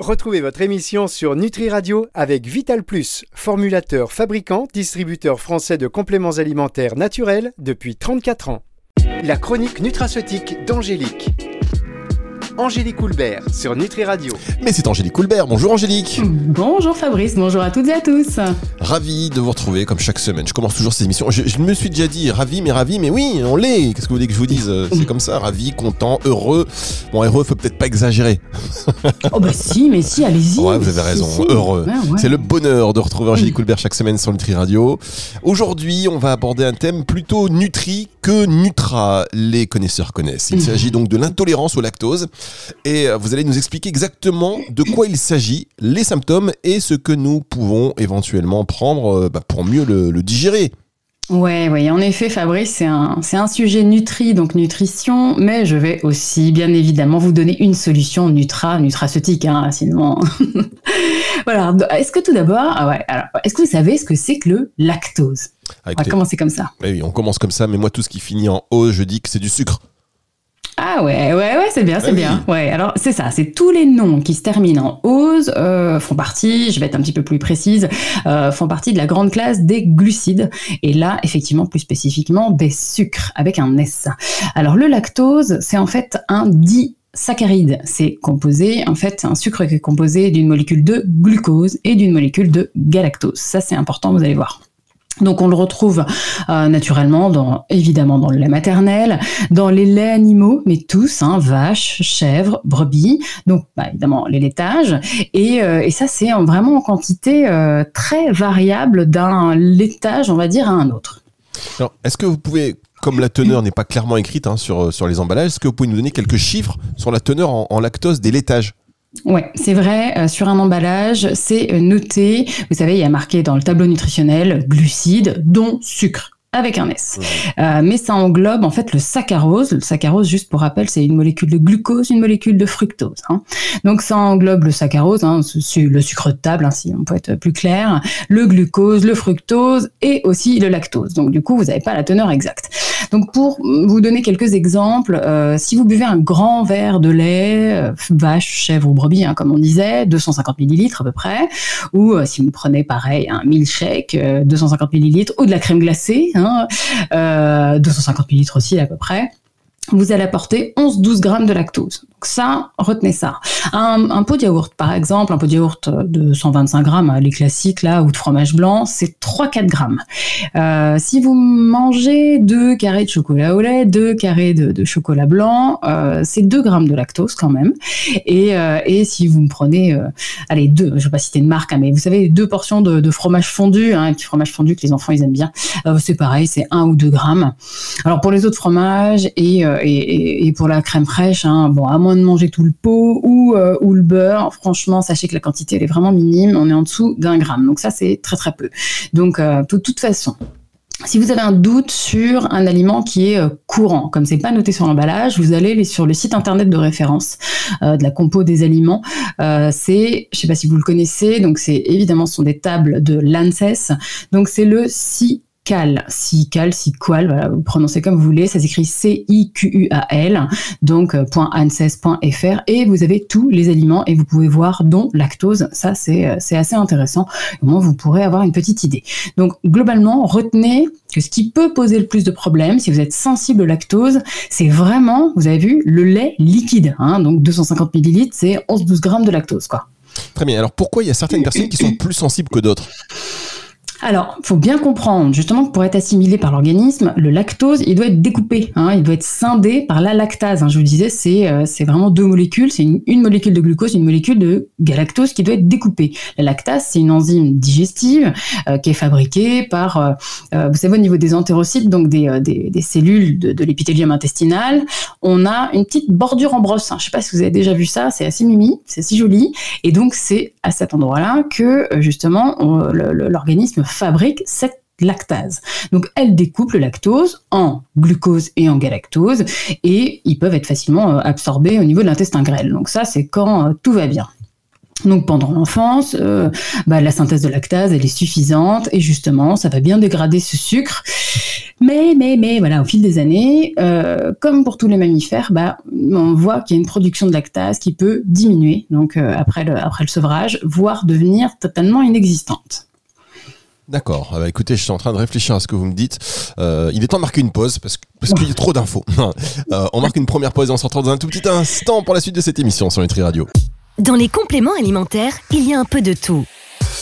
Retrouvez votre émission sur Nutri Radio avec Vital Plus, formulateur, fabricant, distributeur français de compléments alimentaires naturels depuis 34 ans. La chronique nutraceutique d'Angélique. Angélique Coulbert sur Nutri Radio. Mais c'est Angélique Coulbert. Bonjour Angélique. Bonjour Fabrice, bonjour à toutes et à tous. Ravi de vous retrouver comme chaque semaine. Je commence toujours ces émissions. Je, je me suis déjà dit ravi, mais ravi, mais oui, on l'est. Qu'est-ce que vous voulez que je vous dise C'est comme ça, ravi, content, heureux. Bon, heureux, faut peut-être pas exagérer. Oh bah si, mais si, allez-y. Ouais, vous avez raison, Si, si. heureux. Ouais, ouais. C'est le bonheur de retrouver Angélique Coulbert chaque semaine sur Nutri Radio. Aujourd'hui, on va aborder un thème plutôt nutri que nutra, les connaisseurs connaissent. Il s'agit donc de l'intolérance au lactose et euh, vous allez nous expliquer exactement de quoi il s'agit, les symptômes et ce que nous pouvons éventuellement prendre euh, bah, pour mieux le, le digérer. Ouais, ouais, en effet, Fabrice, c'est un, un sujet nutri, donc nutrition, mais je vais aussi, bien évidemment, vous donner une solution nutra, nutraceutique, hein, sinon. voilà. Est-ce que tout d'abord, ah ouais, est-ce que vous savez ce que c'est que le lactose? Ah, On va commencer comme ça. eh oui, on commence comme ça, mais moi tout ce qui finit en O, je dis que c'est du sucre. Ah ouais, ouais, ouais, c'est bien, c'est Ah oui. bien. Ouais, alors c'est ça, c'est tous les noms qui se terminent en ose euh, font partie, je vais être un petit peu plus précise, euh, font partie de la grande classe des glucides. Et là, effectivement, plus spécifiquement, des sucres avec un S. Alors le lactose, c'est en fait un disaccharide. C'est composé, en fait, un sucre qui est composé d'une molécule de glucose et d'une molécule de galactose. Ça, c'est important, vous allez voir. Donc on le retrouve euh, naturellement dans évidemment dans le lait maternel, dans les laits animaux, mais tous, hein, vaches, chèvres, brebis, donc bah, évidemment les laitages, et, euh, ça c'est en- vraiment en quantité euh, très variable d'un laitage, on va dire, à un autre. Alors, est-ce que vous pouvez, comme la teneur n'est pas clairement écrite hein, sur, les emballages, est-ce que vous pouvez nous donner quelques chiffres sur la teneur en, en lactose des laitages? Ouais, c'est vrai, euh, sur un emballage, c'est noté, vous savez, il y a marqué dans le tableau nutritionnel glucides, dont sucre avec un S. Euh, mais ça englobe en fait le saccharose. Le saccharose, juste pour rappel, c'est une molécule de glucose, une molécule de fructose. hein. Donc ça englobe le saccharose, hein, le sucre de table, hein, si on peut être plus clair, le glucose, le fructose et aussi le lactose. Donc du coup, vous n'avez pas la teneur exacte. Donc pour vous donner quelques exemples, euh, si vous buvez un grand verre de lait, euh, vache, chèvre ou brebis, hein, comme on disait, 250 millilitres à peu près, ou euh, si vous prenez pareil un milkshake, euh, 250 millilitres, ou de la crème glacée, hein, euh, 250 millilitres aussi à peu près, vous allez apporter 11-12 grammes de lactose. Ça, retenez ça. Un, pot de yaourt, par exemple, un pot de yaourt de 125 grammes, hein, les classiques là, ou de fromage blanc, c'est 3-4 grammes. Euh, si vous mangez deux carrés de chocolat au lait, deux carrés de, chocolat blanc, euh, c'est 2 grammes de lactose quand même. Et, euh, si vous me prenez, allez, deux, je vais pas citer de marque, hein, mais vous savez, deux portions de, fromage fondu, hein, un petit fromage fondu que les enfants ils aiment bien, c'est pareil, c'est 1 ou 2 grammes. Alors pour les autres fromages et, pour la crème fraîche, bon, à moins de manger tout le pot ou, euh, ou le beurre, franchement, sachez que la quantité elle est vraiment minime, on est en dessous d'un gramme. Donc ça, c'est très très peu. Donc euh, de toute façon. Si vous avez un doute sur un aliment qui est euh, courant, comme c'est pas noté sur l'emballage, vous allez sur le site internet de référence de la compo des aliments. C'est, je sais pas si vous le connaissez, donc c'est évidemment ce sont des tables de l'ANSES. Donc c'est le CICAL, CICAL, CICAL, voilà, vous prononcez comme vous voulez, ça s'écrit C-I-Q-U-A-L, donc euh, .anses.fr, et vous avez tous les aliments et vous pouvez voir dont lactose, ça c'est euh, c'est assez intéressant, au moins vous pourrez avoir une petite idée. Donc globalement, retenez que ce qui peut poser le plus de problèmes, si vous êtes sensible au lactose, c'est vraiment, vous avez vu, le lait liquide, hein, donc 250 millilitres, c'est 11-12 grammes de lactose, quoi. Très bien. Alors pourquoi il y a certaines personnes qui sont plus sensibles que d'autres? Alors, faut bien comprendre justement que pour être assimilé par l'organisme, le lactose, il doit être découpé, hein, il doit être scindé par la lactase. hein. Je vous disais, c'est euh, c'est vraiment deux molécules, c'est une, molécule de glucose, une molécule de galactose qui doit être découpée. La lactase, c'est une enzyme digestive euh, qui est fabriquée par, euh, vous savez, au niveau des entérocytes, donc des, cellules de, l'épithélium intestinal, on a une petite bordure en brosse. hein. Je sais pas si vous avez déjà vu ça, c'est assez mimi, c'est assez joli. Et donc, c'est à cet endroit-là que, justement, l'organisme fabrique cette lactase. Donc, elle découpe le lactose en glucose et en galactose, et ils peuvent être facilement euh, absorbés au niveau de l'intestin grêle. Donc ça, c'est quand euh, tout va bien. Donc pendant l'enfance, euh, bah, la synthèse de lactase elle est suffisante et justement ça va bien dégrader ce sucre Mais, mais, mais, voilà, au fil des années, comme pour tous les mammifères, bah, on voit qu'il y a une production de lactase qui peut diminuer, donc après le sevrage, voire devenir totalement inexistante. D'accord. Ah bah, écoutez, je suis en train de réfléchir à ce que vous me dites. Euh, il est temps de marquer une pause parce, qu'il y a trop d'infos. Euh, on marque une première pause et on se retrouve dans un tout petit instant pour la suite de cette émission sur Nutri Radio. Dans les compléments alimentaires, il y a un peu de tout.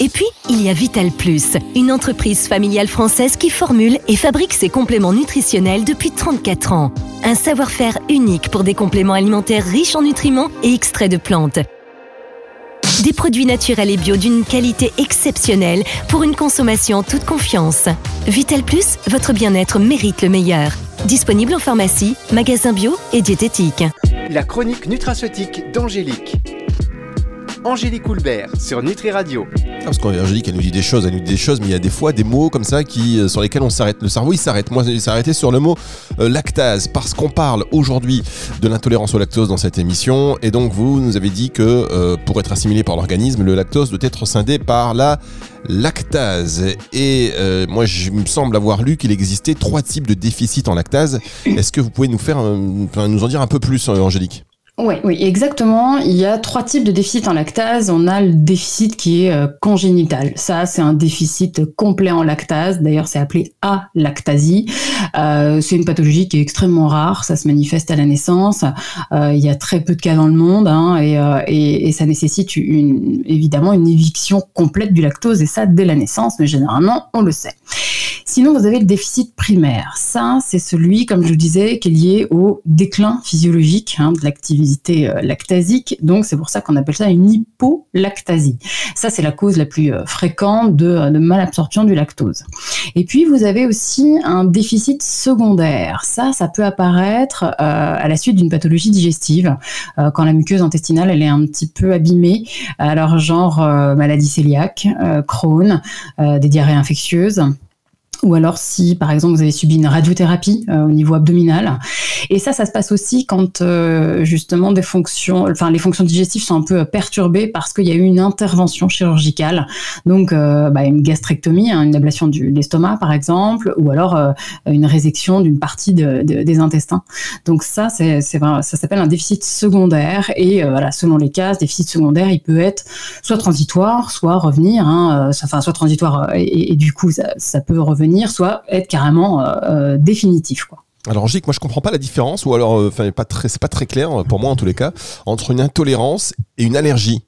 Et puis, il y a Vital Plus, une entreprise familiale française qui formule et fabrique ses compléments nutritionnels depuis 34 ans. Un savoir-faire unique pour des compléments alimentaires riches en nutriments et extraits de plantes. Des produits naturels et bio d'une qualité exceptionnelle pour une consommation en toute confiance. Vital Plus, votre bien-être mérite le meilleur. Disponible en pharmacie, magasin bio et diététique. La chronique nutraceutique d'Angélique. Angélique Houlbert sur Nutri Radio. Ah, parce qu'Angélique, elle nous dit des choses, elle nous dit des choses, mais il y a des fois des mots comme ça qui, euh, sur lesquels on s'arrête. Le cerveau, il s'arrête. Moi, il s'est arrêté sur le mot euh, lactase, parce qu'on parle aujourd'hui de l'intolérance au lactose dans cette émission. Et donc, vous nous avez dit que euh, pour être assimilé par l'organisme, le lactose doit être scindé par la lactase. Et moi, je me semble avoir lu qu'il existait trois types de déficit en lactase. Est-ce que vous pouvez nous faire, nous en dire un peu plus, Angélique? Oui, oui, exactement. Il y a trois types de déficit en lactase. On a le déficit qui est euh, congénital. Ça, c'est un déficit complet en lactase. D'ailleurs, c'est appelé alactasie. Euh, c'est une pathologie qui est extrêmement rare. Ça se manifeste à la naissance. Euh, il y a très peu de cas dans le monde hein, et, euh, ça nécessite évidemment une éviction complète du lactose et ça dès la naissance. Mais généralement, on le sait. Sinon, vous avez le déficit primaire. Ça, c'est celui, comme je le disais, qui est lié au déclin physiologique hein, de l'activité euh, lactasique. Donc, c'est pour ça qu'on appelle ça une hypolactasie. Ça, c'est la cause la plus euh, fréquente de, malabsorption du lactose. Et puis, vous avez aussi un déficit secondaire. Ça, ça peut apparaître euh, à la suite d'une pathologie digestive, quand la muqueuse intestinale, elle est un petit peu abîmée. Alors, genre maladie cœliaque, Crohn, des diarrhées infectieuses ou alors si par exemple vous avez subi une radiothérapie euh, au niveau abdominal. Et ça, ça se passe aussi quand euh, justement des fonctions, enfin les fonctions digestives sont un peu perturbées parce qu'il y a eu une intervention chirurgicale, donc euh, bah, une gastrectomie, hein, une ablation de l'estomac par exemple, ou alors euh, une résection d'une partie de, de, des intestins. Donc ça, c'est ça s'appelle un déficit secondaire et euh, voilà, selon les cas, ce déficit secondaire, il peut être soit transitoire, soit revenir, hein, enfin soit transitoire et, du coup ça peut revenir soit être carrément euh, euh, définitif. Quoi. Alors Angélique, moi je comprends pas la différence, ou alors, euh, enfin, pas très, c'est pas très clair pour moi en tous les cas, entre une intolérance et une allergie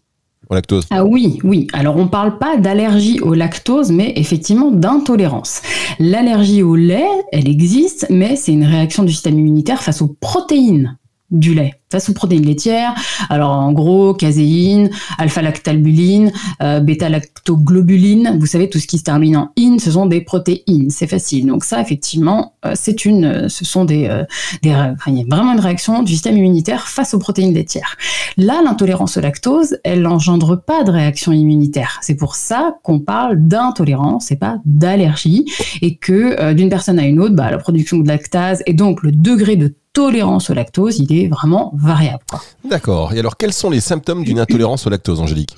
au lactose. Ah oui, oui. Alors on parle pas d'allergie au lactose, mais effectivement d'intolérance. L'allergie au lait, elle existe, mais c'est une réaction du système immunitaire face aux protéines du lait aux protéines laitières. Alors en gros, caséine, alpha-lactalbuline, euh, bêta-lactoglobuline, vous savez tout ce qui se termine en in, ce sont des protéines, c'est facile. Donc ça effectivement, euh, c'est une ce sont des euh, il y a vraiment une réaction du système immunitaire face aux protéines laitières. Là, l'intolérance au lactose, elle n'engendre pas de réaction immunitaire. C'est pour ça qu'on parle d'intolérance et pas d'allergie et que euh, d'une personne à une autre, bah, la production de lactase et donc le degré de tolérance au lactose, il est vraiment variable. D'accord. Et alors, quels sont les symptômes d'une intolérance au lactose, Angélique?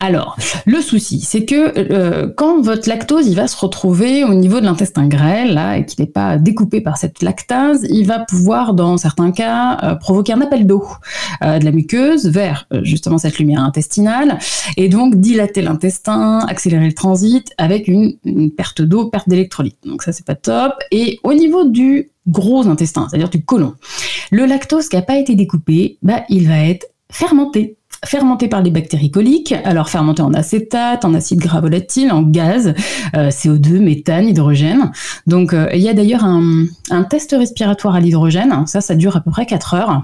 Alors, le souci, c'est que euh, quand votre lactose, il va se retrouver au niveau de l'intestin grêle, là, et qu'il n'est pas découpé par cette lactase, il va pouvoir, dans certains cas, euh, provoquer un appel d'eau euh, de la muqueuse vers justement cette lumière intestinale, et donc dilater l'intestin, accélérer le transit avec une, une perte d'eau, perte d'électrolytes. Donc ça, c'est pas top. Et au niveau du gros intestin, c'est-à-dire du côlon. Le lactose qui n'a pas été découpé, bah, il va être fermenté fermenté par les bactéries coliques, alors fermenté en acétate, en acide gras volatile, en gaz, euh, CO2, méthane, hydrogène. Donc euh, il y a d'ailleurs un, un, test respiratoire à l'hydrogène, ça ça dure à peu près 4 heures.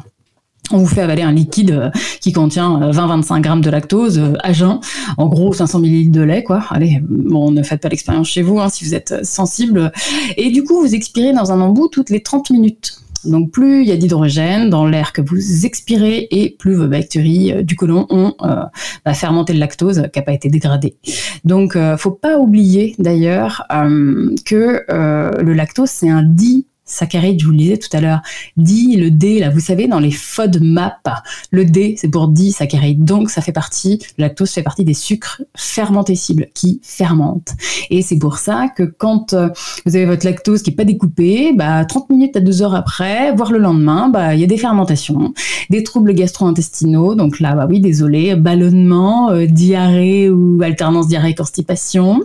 On vous fait avaler un liquide euh, qui contient 20-25 grammes de lactose à jeun, en gros 500 millilitres de lait, quoi. Allez, bon, ne faites pas l'expérience chez vous hein, si vous êtes sensible. Et du coup, vous expirez dans un embout toutes les 30 minutes. Donc plus il y a d'hydrogène dans l'air que vous expirez et plus vos bactéries euh, du côlon ont euh, bah, fermenté le lactose qui n'a pas été dégradé. Donc euh, faut pas oublier d'ailleurs euh, que le lactose c'est un saccharide, je vous le disais tout à l'heure. D, le D, là, vous savez, dans les FODMAP, le D, c'est pour disaccharide. Donc, ça fait partie, le lactose fait partie des sucres fermentescibles qui fermentent. Et c'est pour ça que quand euh, vous avez votre lactose qui est pas découpé, bah, 30 minutes à 2 heures après, voire le lendemain, bah, il y a des fermentations, des troubles gastro-intestinaux. Donc là, bah oui, désolé, ballonnement, euh, diarrhée ou alternance diarrhée-constipation.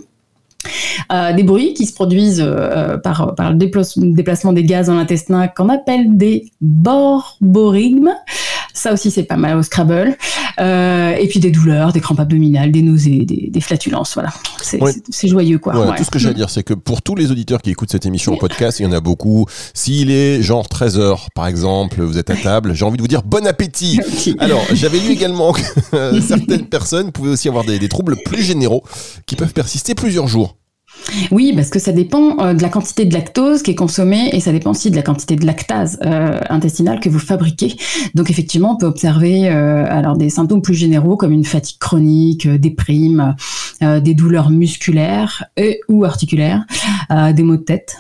Euh, des bruits qui se produisent euh, par, par, le déplacement des gaz dans l'intestin qu'on appelle des borborigmes. Ça aussi, c'est pas mal au Scrabble. Euh, et puis des douleurs, des crampes abdominales, des nausées, des, flatulences. Voilà. C'est joyeux, quoi. Tout ce que j'ai à dire, c'est que pour tous les auditeurs qui écoutent cette émission en podcast, il y en a beaucoup. S'il est genre 13h, par exemple, vous êtes à table, j'ai envie de vous dire bon appétit. Alors, j'avais lu également que certaines personnes pouvaient aussi avoir des troubles plus généraux qui peuvent persister plusieurs jours. Oui, parce que ça dépend euh, de la quantité de lactose qui est consommée et ça dépend aussi de la quantité de lactase euh, intestinale que vous fabriquez. Donc effectivement, on peut observer euh, alors des symptômes plus généraux comme une fatigue chronique, des primes, des douleurs musculaires et ou articulaires, des maux de tête,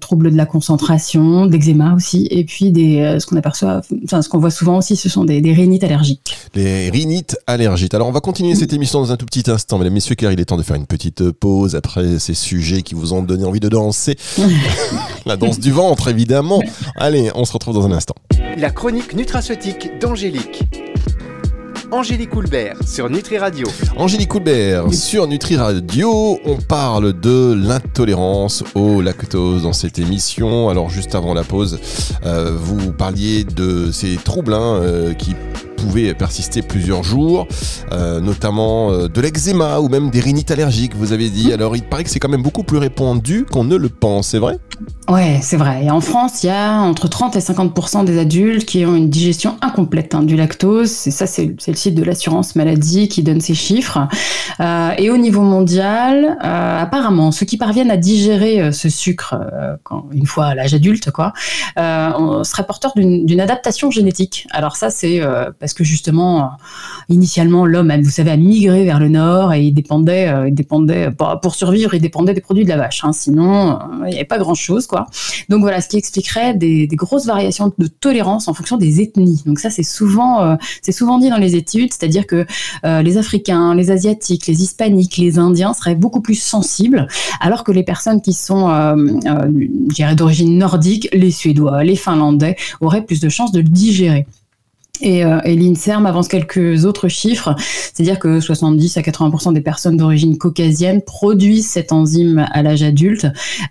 troubles de la concentration, d'eczéma aussi, et puis des ce qu'on aperçoit, enfin ce qu'on voit souvent aussi, ce sont des, des rhinites allergiques. Les rhinites allergiques. Alors on va continuer cette émission dans un tout petit instant, mesdames, messieurs, car il est temps de faire une petite pause après ces sujets qui vous ont donné envie de danser. La danse du ventre, évidemment. Allez, on se retrouve dans un instant. La chronique nutraceutique d'Angélique. Angélique Coulbert sur Nutri Radio. Angélique Coulbert sur Nutri Radio. On parle de l'intolérance au lactose dans cette émission. Alors juste avant la pause, euh, vous parliez de ces troubles hein, euh, qui pouvaient persister plusieurs jours, euh, notamment de l'eczéma ou même des rhinites allergiques, vous avez dit. Alors il paraît que c'est quand même beaucoup plus répandu qu'on ne le pense, c'est vrai? Ouais, c'est vrai. Et en France, il y a entre 30 et 50% des adultes qui ont une digestion incomplète hein, du lactose. Et ça, c'est le site de l'assurance maladie qui donne ces chiffres. Euh, et au niveau mondial, euh, apparemment, ceux qui parviennent à digérer euh, ce sucre une fois à l'âge adulte, quoi, on serait porteur d'une adaptation génétique. Alors ça, c'est parce que justement, initialement, l'homme, vous savez, a migré vers le nord et il dépendait, il dépendait pour survivre, il dépendait des produits de la vache. Hein. Sinon, il n'y avait pas grand-chose, quoi. Donc voilà, ce qui expliquerait des, grosses variations de tolérance en fonction des ethnies. Donc ça, c'est souvent, euh, c'est souvent dit dans les études, c'est-à-dire que euh, les Africains, les Asiatiques, les Hispaniques, les Indiens seraient beaucoup plus sensibles, alors que les personnes qui sont, euh, d'origine nordique, les Suédois, les Finlandais, auraient plus de chances de le digérer. Et, euh, et l'INSERM avance quelques autres chiffres, c'est-à-dire que 70 à 80% des personnes d'origine caucasienne produisent cette enzyme à l'âge adulte,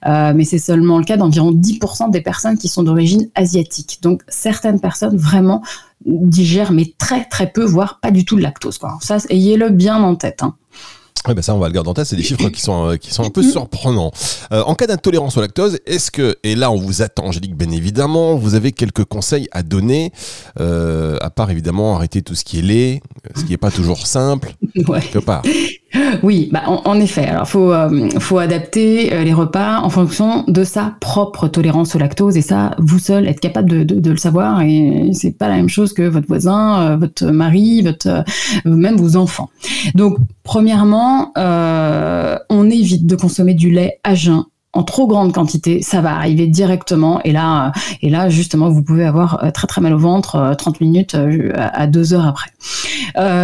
euh, mais c'est seulement le cas d'environ 10% des personnes qui sont d'origine asiatique. Donc certaines personnes vraiment digèrent mais très très peu, voire pas du tout de lactose. Ça, ayez-le bien en tête. Hein. Ben ça, on va le garder en tête. C'est des chiffres qui sont, euh, qui sont un peu surprenants. En cas d'intolérance au lactose, est-ce que, et là, on vous attend, Angélique, bien évidemment, vous avez quelques conseils à donner, part évidemment arrêter tout ce qui est lait, ce qui n'est pas toujours simple, ouais. quelque part. Oui, bah en, effet. Alors, faut euh, faut adapter euh, les repas en fonction de sa propre tolérance au lactose et ça, vous seul, être capable de, de, de le savoir et c'est pas la même chose que votre voisin, euh, votre mari, votre même vos enfants. Donc, premièrement, on évite de consommer du lait à jeun en trop grande quantité, ça va arriver directement. Et là, euh, et là justement, vous pouvez avoir euh, très très mal au ventre 30 euh, minutes à 2 heures après.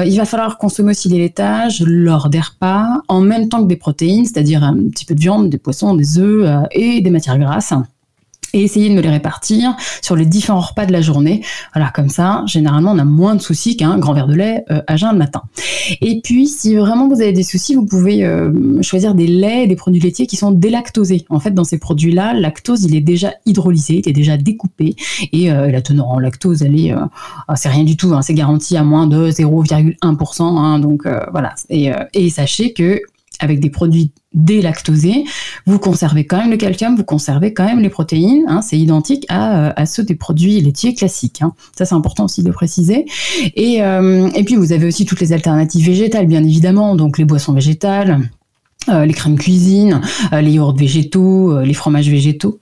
il va falloir consommer aussi des laitages lors des repas, en même temps que des protéines, c'est-à-dire un petit peu de viande, des poissons, des œufs et des matières grasses et essayer de me les répartir sur les différents repas de la journée. Voilà, comme ça, généralement, on a moins de soucis qu'un grand verre de lait euh, à jeun le matin. Et puis, si vraiment vous avez des soucis, vous pouvez euh, choisir des laits, des produits laitiers qui sont délactosés. En fait, dans ces produits-là, lactose, il est déjà hydrolysé, il est déjà découpé, et euh, la teneur en lactose, elle est, ah, c'est rien du tout, hein, c'est garanti à moins de 0,1%. Hein, donc voilà. Et sachez que avec des produits délactosés, vous conservez quand même le calcium, vous conservez quand même les protéines, hein, c'est identique à, euh, à, ceux des produits laitiers classiques. Hein. Ça, c'est important aussi de préciser. Et, euh, et puis, vous avez aussi toutes les alternatives végétales, bien évidemment, donc les boissons végétales. Euh, les crèmes cuisine, les yaourts végétaux, les fromages végétaux.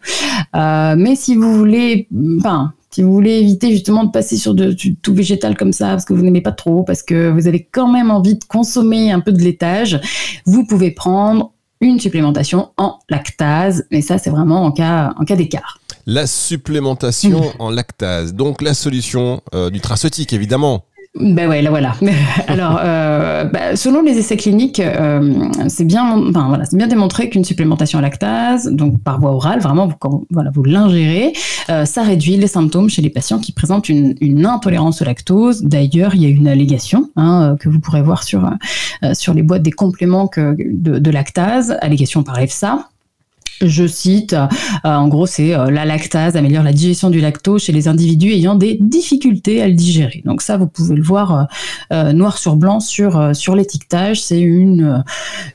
mais si vous voulez, enfin, si vous voulez éviter justement de passer sur de, tout végétal comme ça, parce que vous n'aimez pas trop, parce que vous avez quand même envie de consommer un peu de laitage, vous pouvez prendre une supplémentation en lactase, mais ça c'est vraiment en cas, en cas d'écart. La supplémentation en lactase. Donc la solution euh, nutraceutique, évidemment. Ben ouais, là voilà. Alors, euh, bah, selon les essais cliniques, euh, c'est bien, enfin, voilà, c'est bien démontré qu'une supplémentation à lactase, donc par voie orale, vraiment, vous, quand voilà, vous l'ingérez, euh, ça réduit les symptômes chez les patients qui présentent une, une intolérance au lactose. D'ailleurs, il y a une allégation hein, que vous pourrez voir sur euh, sur les boîtes des compléments que, de, de lactase, allégation par EFSA. Je cite, euh, en gros, c'est euh, la lactase améliore la digestion du lactose chez les individus ayant des difficultés à le digérer. Donc ça, vous pouvez le voir euh, noir sur blanc sur sur l'étiquetage. C'est une,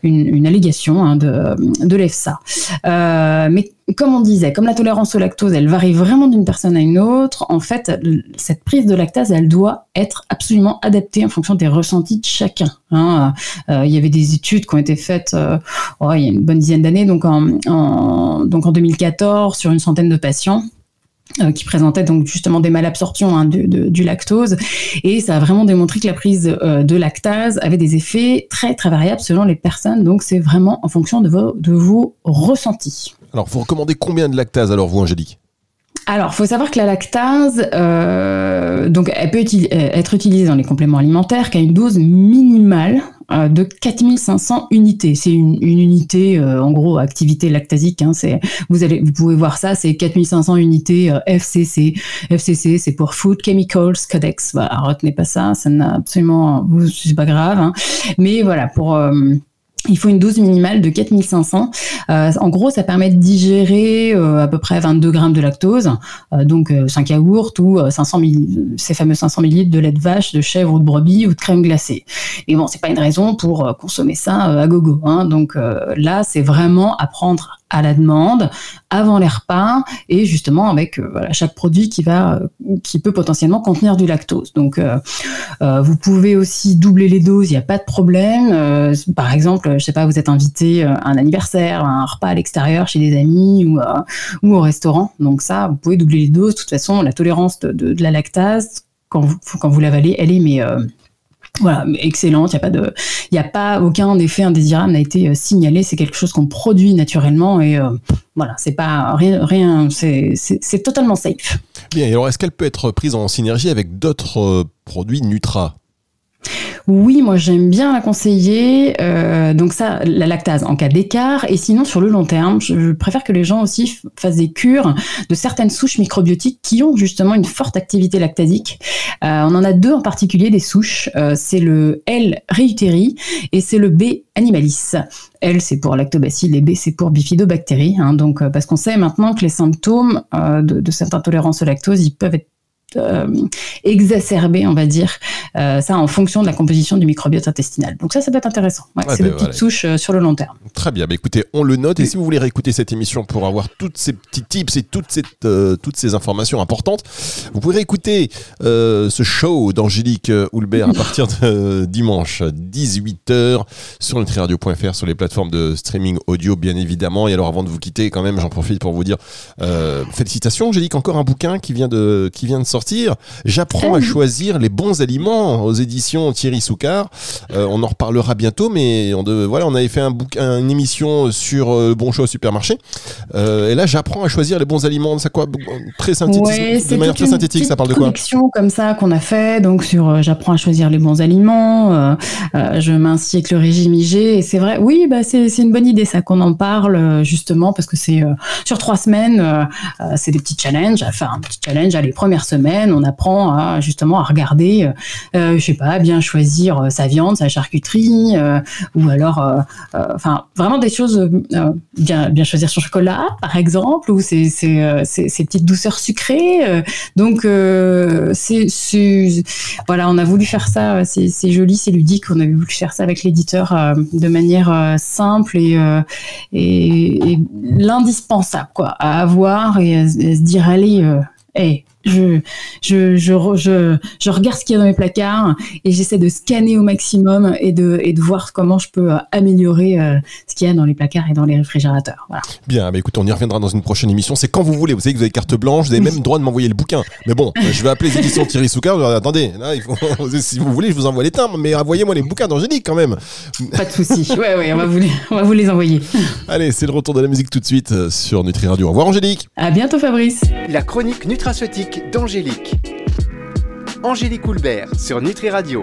une, une allégation hein, de de l'EFSA. mais comme on disait, comme la tolérance au lactose, elle varie vraiment d'une personne à une autre, en fait, cette prise de lactase, elle doit être absolument adaptée en fonction des ressentis de chacun. Hein. Euh, il y avait des études qui ont été faites euh, il y a une bonne dizaine d'années, donc en, en, donc en 2014, sur une centaine de patients. Euh, qui présentaient donc justement des malabsorptions hein, du, lactose et ça a vraiment démontré que la prise de lactase avait des effets très très variables selon les personnes donc c'est vraiment en fonction de vos, de vos ressentis. Alors, vous recommandez combien de lactase alors, vous, Angélique? Alors, faut savoir que la lactase, euh, donc, elle peut uti être utilisée dans les compléments alimentaires qu'à une dose minimale euh, de 4500 unités. C'est une, unité, euh, en gros, activité lactasique. Hein, c'est, vous allez, vous pouvez voir ça, c'est 4500 unités euh, FCC. FCC, c'est pour Food Chemicals Codex. Voilà, retenez pas ça, ça n'a absolument, c'est pas grave. Hein. Mais voilà, pour euh, il faut une dose minimale de 4500. Euh, en gros, ça permet de digérer euh, à peu près 22 grammes de lactose, euh, donc 5 yaourts ou 500 ces fameux 500 millilitres de lait de vache, de chèvre ou de brebis ou de crème glacée. Et bon, c'est pas une raison pour consommer ça à gogo. Hein. Donc là, c'est vraiment à prendre à la demande avant les repas et justement avec euh, chaque produit qui va euh, qui peut potentiellement contenir du lactose. Donc euh, vous pouvez aussi doubler les doses, il n'y a pas de problème. Par exemple, je sais pas, vous êtes invité à un anniversaire, à un repas à l'extérieur chez des amis ou au restaurant. Donc ça, vous pouvez doubler les doses. De toute façon, la tolérance de la lactase quand vous quand vous l'avalez, elle est mais voilà, excellente. Il n'y a pas de, il y a pas aucun effet indésirable n'a été euh, signalé. C'est quelque chose qu'on produit naturellement et euh, voilà, c'est pas rien, rien c'est totalement safe. Bien. Alors, est-ce qu'elle peut être prise en synergie avec d'autres euh, produits Nutra? Oui, moi j'aime bien la conseiller. Euh, donc ça, la lactase en cas d'écart. Et sinon, sur le long terme, je préfère que les gens aussi fassent des cures de certaines souches microbiotiques qui ont justement une forte activité lactasique. Euh, on en a deux en particulier des souches. Euh, c'est le L reuteri et c'est le B animalis. L, c'est pour lactobacilles et B, c'est pour bifidobactéries. Hein, donc, parce qu'on sait maintenant que les symptômes de, de cette intolérance au lactose, ils peuvent être euh, exacerbé, on va dire, euh, ça en fonction de la composition du microbiote intestinal. Donc ça, ça peut être intéressant. Ouais, ouais, c'est bah, petite voilà. souche euh, sur le long terme. Très bien. Bah, écoutez, on le note. Et si vous voulez réécouter cette émission pour avoir toutes ces petits tips et toutes, euh, ces informations importantes, vous pouvez écouter euh, ce show d'Angélique Houlbert à partir de dimanche 18h sur nutriradio.fr, sur les plateformes de streaming audio, bien évidemment. Et alors, avant de vous quitter, quand même, j'en profite pour vous dire félicitations, Angélique, encore un bouquin qui vient de, qui vient de sortir sortir. J'apprends à choisir les bons aliments aux éditions Thierry Soucard. Euh, on en reparlera bientôt, mais on, de, voilà, on avait fait un bouquin, une émission sur euh, bon choix au supermarché. Euh, et là, j'apprends à choisir les bons aliments. Ça quoi Très synthétique, ouais, de manière très synthétique. Ça parle de quoi comme ça qu'on a fait. Donc sur, euh, j'apprends à choisir les bons aliments. Je m'inscris avec le régime IG. Et c'est vrai, oui, bah c'est une bonne idée ça qu'on en parle justement parce que c'est sur trois semaines, c'est des petits challenges. À faire un petit challenge à les premières semaines on apprend à, justement à regarder, euh, je sais pas, bien choisir euh, sa viande, sa charcuterie, euh, ou alors, euh, euh, enfin, vraiment des choses, bien, bien choisir son chocolat, par exemple, ou ces, petites douceurs sucrées. donc, c'est, voilà, on a voulu faire ça, c'est joli, c'est ludique, on a voulu faire ça avec l'éditeur de manière simple et, et, l'indispensable, quoi, à avoir et à, se dire, allez, hey, je, je, je, je, je regarde ce qu'il y a dans mes placards et j'essaie de scanner au maximum et de, et de voir comment je peux euh, améliorer euh, ce qu'il y a dans les placards et dans les réfrigérateurs. Voilà. Bien, bah écoute, on y reviendra dans une prochaine émission. C'est quand vous voulez. Vous savez que vous avez carte blanche, vous avez même le droit de m'envoyer le bouquin. Mais bon, euh, je vais appeler les éditions Thierry Souka. Attendez, là, il faut, si vous voulez, je vous envoie les timbres, mais envoyez-moi les bouquins d'Angélique quand même. Pas de souci. Ouais, ouais, on va vous les, on va vous les envoyer. Allez, c'est le retour de la musique tout de suite sur Nutri Radio. Au revoir, Angélique. À bientôt, Fabrice. La chronique nutraceutique d'Angélique. Angélique Houlbert sur Nutri Radio.